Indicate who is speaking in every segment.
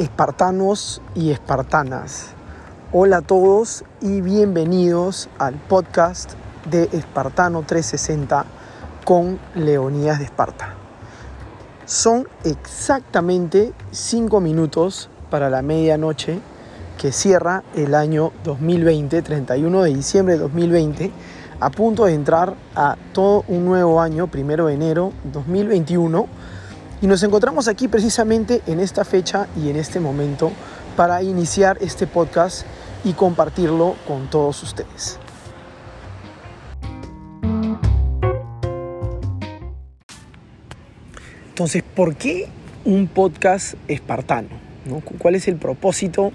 Speaker 1: espartanos y espartanas. Hola a todos y bienvenidos al podcast de Espartano 360 con Leonidas de Esparta. Son exactamente 5 minutos para la medianoche que cierra el año 2020, 31 de diciembre de 2020, a punto de entrar a todo un nuevo año, primero de enero 2021 y nos encontramos aquí precisamente en esta fecha y en este momento para iniciar este podcast y compartirlo con todos ustedes. Entonces, ¿por qué un podcast espartano? ¿Cuál es el propósito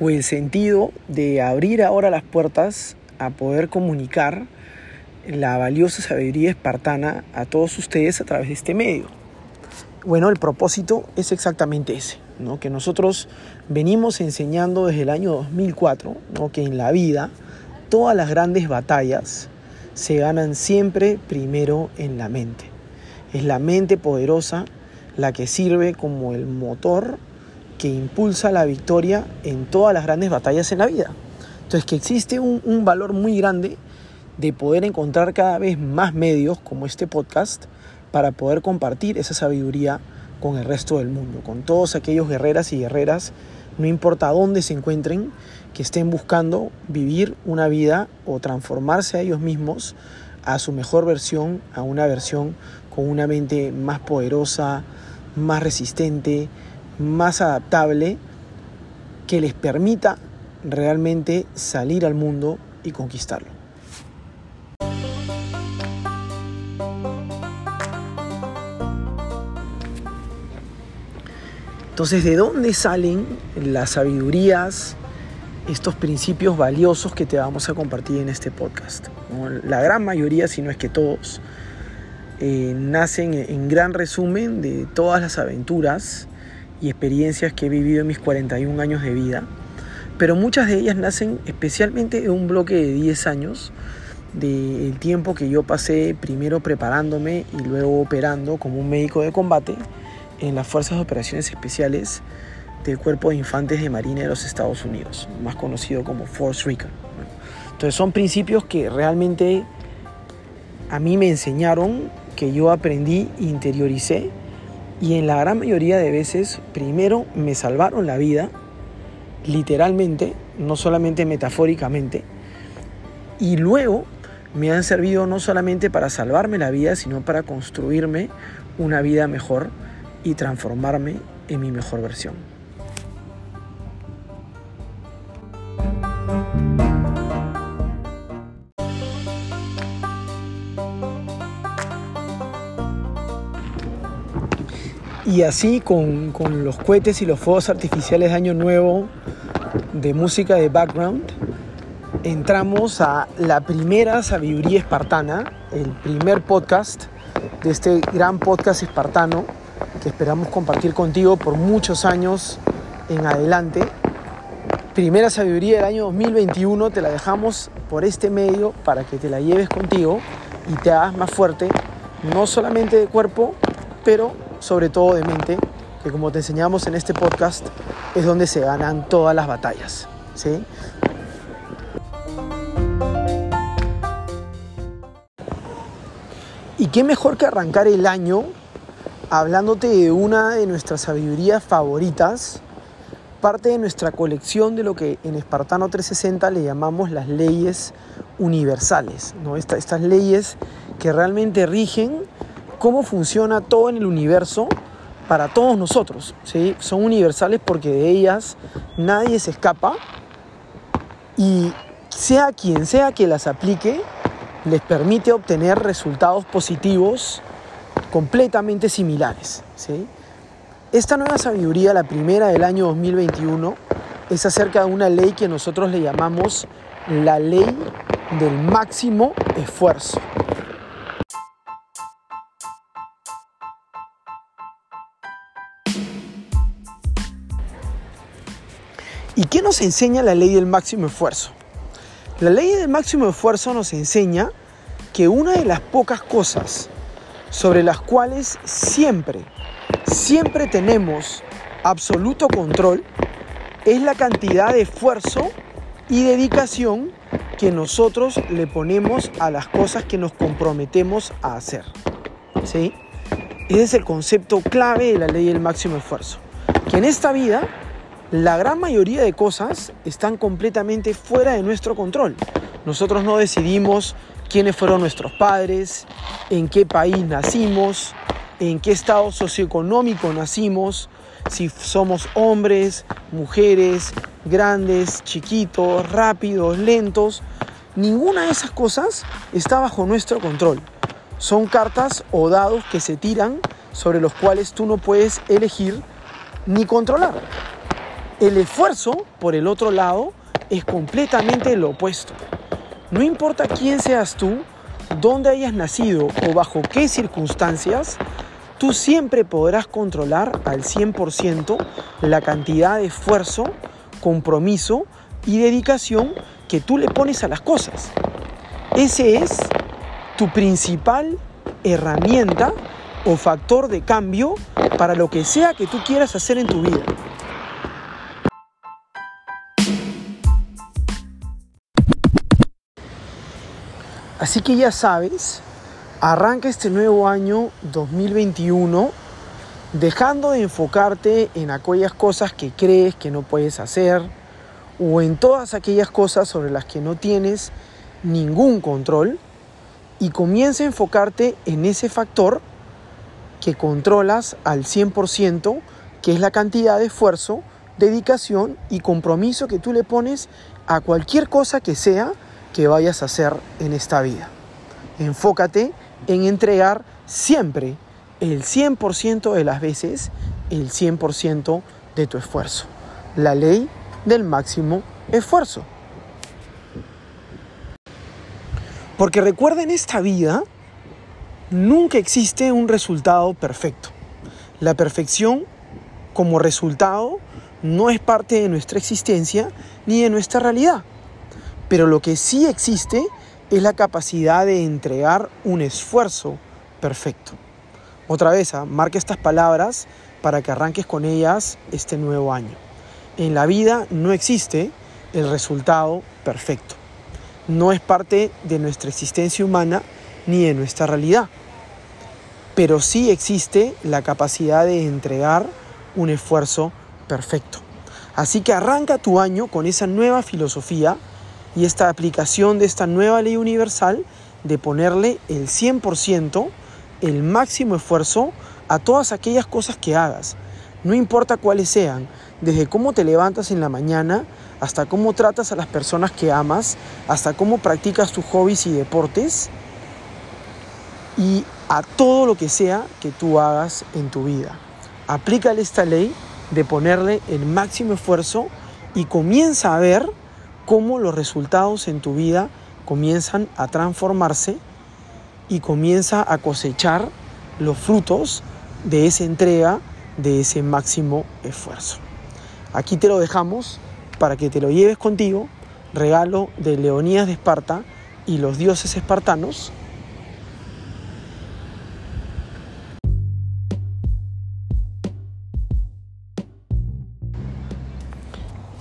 Speaker 1: o el sentido de abrir ahora las puertas a poder comunicar la valiosa sabiduría espartana a todos ustedes a través de este medio? Bueno, el propósito es exactamente ese, ¿no? que nosotros venimos enseñando desde el año 2004, ¿no? que en la vida todas las grandes batallas se ganan siempre primero en la mente. Es la mente poderosa la que sirve como el motor que impulsa la victoria en todas las grandes batallas en la vida. Entonces que existe un, un valor muy grande de poder encontrar cada vez más medios como este podcast para poder compartir esa sabiduría con el resto del mundo, con todos aquellos guerreras y guerreras, no importa dónde se encuentren, que estén buscando vivir una vida o transformarse a ellos mismos a su mejor versión, a una versión con una mente más poderosa, más resistente, más adaptable, que les permita realmente salir al mundo y conquistarlo. Entonces, ¿de dónde salen las sabidurías, estos principios valiosos que te vamos a compartir en este podcast? La gran mayoría, si no es que todos, eh, nacen en gran resumen de todas las aventuras y experiencias que he vivido en mis 41 años de vida, pero muchas de ellas nacen especialmente de un bloque de 10 años, del tiempo que yo pasé primero preparándome y luego operando como un médico de combate en las Fuerzas de Operaciones Especiales del Cuerpo de Infantes de Marina de los Estados Unidos, más conocido como Force Recon. Entonces son principios que realmente a mí me enseñaron, que yo aprendí, interioricé y en la gran mayoría de veces primero me salvaron la vida, literalmente, no solamente metafóricamente, y luego me han servido no solamente para salvarme la vida, sino para construirme una vida mejor y transformarme en mi mejor versión. Y así con, con, los cohetes y los fuegos artificiales de Año Nuevo de música de background, entramos a la primera sabiduría espartana, el primer podcast de este gran podcast espartano que esperamos compartir contigo por muchos años en adelante. Primera sabiduría del año 2021 te la dejamos por este medio para que te la lleves contigo y te hagas más fuerte, no solamente de cuerpo, pero sobre todo de mente, que como te enseñamos en este podcast es donde se ganan todas las batallas. ¿sí? Y qué mejor que arrancar el año hablándote de una de nuestras sabidurías favoritas, parte de nuestra colección de lo que en Espartano 360 le llamamos las leyes universales, ¿no? estas leyes que realmente rigen cómo funciona todo en el universo para todos nosotros. ¿sí? Son universales porque de ellas nadie se escapa y sea quien sea que las aplique, les permite obtener resultados positivos completamente similares. ¿sí? Esta nueva sabiduría, la primera del año 2021, es acerca de una ley que nosotros le llamamos la ley del máximo esfuerzo. ¿Y qué nos enseña la ley del máximo esfuerzo? La ley del máximo esfuerzo nos enseña que una de las pocas cosas sobre las cuales siempre, siempre tenemos absoluto control es la cantidad de esfuerzo y dedicación que nosotros le ponemos a las cosas que nos comprometemos a hacer. ¿Sí? Ese es el concepto clave de la ley del máximo esfuerzo. Que en esta vida la gran mayoría de cosas están completamente fuera de nuestro control. Nosotros no decidimos quiénes fueron nuestros padres, en qué país nacimos, en qué estado socioeconómico nacimos, si somos hombres, mujeres, grandes, chiquitos, rápidos, lentos. Ninguna de esas cosas está bajo nuestro control. Son cartas o dados que se tiran sobre los cuales tú no puedes elegir ni controlar. El esfuerzo, por el otro lado, es completamente lo opuesto. No importa quién seas tú, dónde hayas nacido o bajo qué circunstancias, tú siempre podrás controlar al 100% la cantidad de esfuerzo, compromiso y dedicación que tú le pones a las cosas. Ese es tu principal herramienta o factor de cambio para lo que sea que tú quieras hacer en tu vida. Así que ya sabes, arranca este nuevo año 2021 dejando de enfocarte en aquellas cosas que crees que no puedes hacer o en todas aquellas cosas sobre las que no tienes ningún control y comienza a enfocarte en ese factor que controlas al 100%, que es la cantidad de esfuerzo, dedicación y compromiso que tú le pones a cualquier cosa que sea que vayas a hacer en esta vida. Enfócate en entregar siempre el 100% de las veces el 100% de tu esfuerzo. La ley del máximo esfuerzo. Porque recuerda en esta vida, nunca existe un resultado perfecto. La perfección como resultado no es parte de nuestra existencia ni de nuestra realidad. Pero lo que sí existe es la capacidad de entregar un esfuerzo perfecto. Otra vez, ¿ah? marca estas palabras para que arranques con ellas este nuevo año. En la vida no existe el resultado perfecto. No es parte de nuestra existencia humana ni de nuestra realidad. Pero sí existe la capacidad de entregar un esfuerzo perfecto. Así que arranca tu año con esa nueva filosofía y esta aplicación de esta nueva ley universal de ponerle el 100%, el máximo esfuerzo a todas aquellas cosas que hagas, no importa cuáles sean, desde cómo te levantas en la mañana hasta cómo tratas a las personas que amas, hasta cómo practicas tus hobbies y deportes y a todo lo que sea que tú hagas en tu vida. Aplícale esta ley de ponerle el máximo esfuerzo y comienza a ver cómo los resultados en tu vida comienzan a transformarse y comienza a cosechar los frutos de esa entrega, de ese máximo esfuerzo. Aquí te lo dejamos para que te lo lleves contigo, regalo de Leonías de Esparta y los dioses espartanos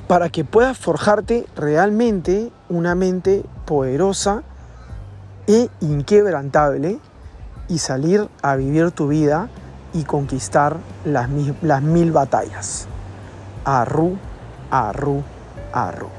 Speaker 1: para que puedas forjarte realmente una mente poderosa e inquebrantable y salir a vivir tu vida y conquistar las mil, las mil batallas. Arru, arru, arru.